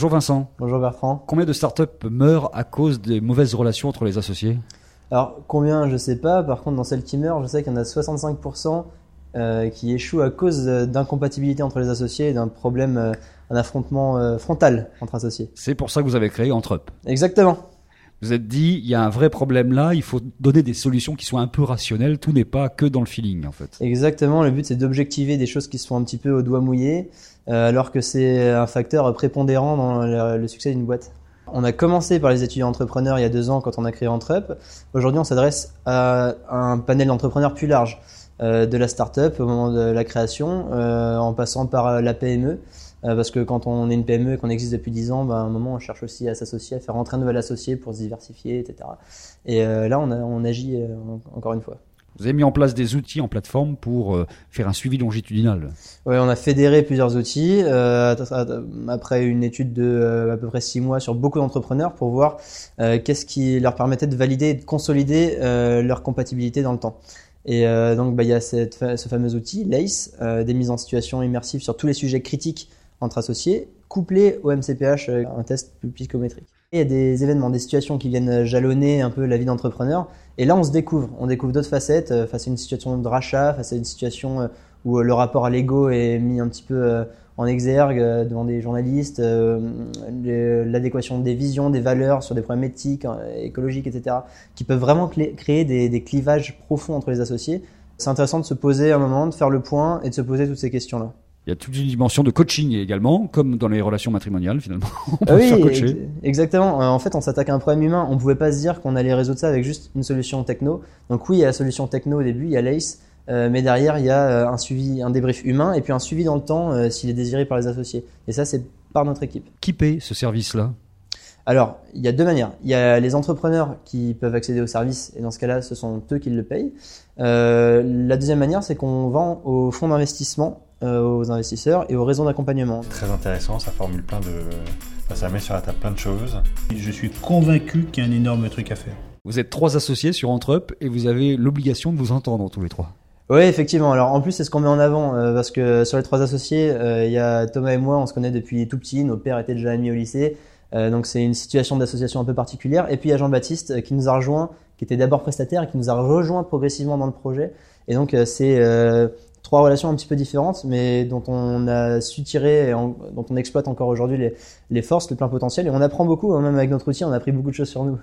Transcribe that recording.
Bonjour Vincent. Bonjour Bertrand. Combien de startups meurent à cause des mauvaises relations entre les associés? Alors combien je sais pas, par contre dans celles qui meurent, je sais qu'il y en a 65% euh, qui échouent à cause d'incompatibilité entre les associés et d'un problème, euh, un affrontement euh, frontal entre associés. C'est pour ça que vous avez créé Entrep. Exactement. Vous êtes dit, il y a un vrai problème là, il faut donner des solutions qui soient un peu rationnelles, tout n'est pas que dans le feeling en fait. Exactement, le but c'est d'objectiver des choses qui sont un petit peu au doigt mouillé, alors que c'est un facteur prépondérant dans le succès d'une boîte. On a commencé par les étudiants entrepreneurs il y a deux ans quand on a créé Entrep. Aujourd'hui, on s'adresse à un panel d'entrepreneurs plus large, euh, de la start-up au moment de la création, euh, en passant par la PME. Euh, parce que quand on est une PME et qu'on existe depuis 10 ans, ben, à un moment, on cherche aussi à s'associer, à faire rentrer un nouvel associé pour se diversifier, etc. Et là, on, on agit encore une fois. Vous avez mis en place des outils en plateforme pour euh, faire un suivi longitudinal. Oui, on a fédéré plusieurs outils euh, après une étude de euh, à peu près six mois sur beaucoup d'entrepreneurs pour voir qu'est-ce qui leur permettait de valider et de consolider leur compatibilité dans le temps. Et donc, bah, il y a cette, ce fameux outil, LACE, des mises en situation immersives sur tous les sujets critiques entre associés, couplé au MCPH, un test psychométrique. Il y a des événements, des situations qui viennent jalonner un peu la vie d'entrepreneur. Et là, on se découvre. On découvre d'autres facettes euh, face à une situation de rachat, face à une situation euh, où euh, le rapport à l'ego est mis un petit peu en exergue devant des journalistes, l'adéquation des visions, des valeurs sur des problèmes éthiques, écologiques, etc., qui peuvent vraiment créer des, des clivages profonds entre les associés. C'est intéressant de se poser un moment, de faire le point et de se poser toutes ces questions-là. Il y a toute une dimension de coaching également, comme dans les relations matrimoniales finalement. on peut oui, coacher. exactement. Euh, en fait, on s'attaque à un problème humain. On ne pouvait pas se dire qu'on allait résoudre ça avec juste une solution techno. Donc oui, il y a la solution techno au début, il y a l'ACE, euh, mais derrière, il y a euh, un suivi, un débrief humain et puis un suivi dans le temps s'il est désiré par les associés. Et ça, c'est par notre équipe. Qui paie ce service-là? Alors, il y a deux manières. Il y a les entrepreneurs qui peuvent accéder au service, et dans ce cas-là, ce sont eux qui le payent. Euh, la deuxième manière, c'est qu'on vend aux fonds d'investissement euh, aux investisseurs et aux réseaux d'accompagnement. Très intéressant, ça formule plein de. ça met sur la table plein de choses. Je suis convaincu qu'il y a un énorme truc à faire. Vous êtes trois associés sur Entrep et vous avez l'obligation de vous entendre tous les trois. Oui, effectivement. Alors en plus, c'est ce qu'on met en avant euh, parce que sur les trois associés, euh, il y a Thomas et moi, on se connaît depuis tout petit. Nos pères étaient déjà amis au lycée. Donc c'est une situation d'association un peu particulière. Et puis il y a Jean-Baptiste qui nous a rejoint, qui était d'abord prestataire et qui nous a rejoint progressivement dans le projet. Et donc c'est trois relations un petit peu différentes, mais dont on a su tirer, dont on exploite encore aujourd'hui les, les, forces, le plein potentiel, et on apprend beaucoup, hein, même avec notre outil, on a appris beaucoup de choses sur nous.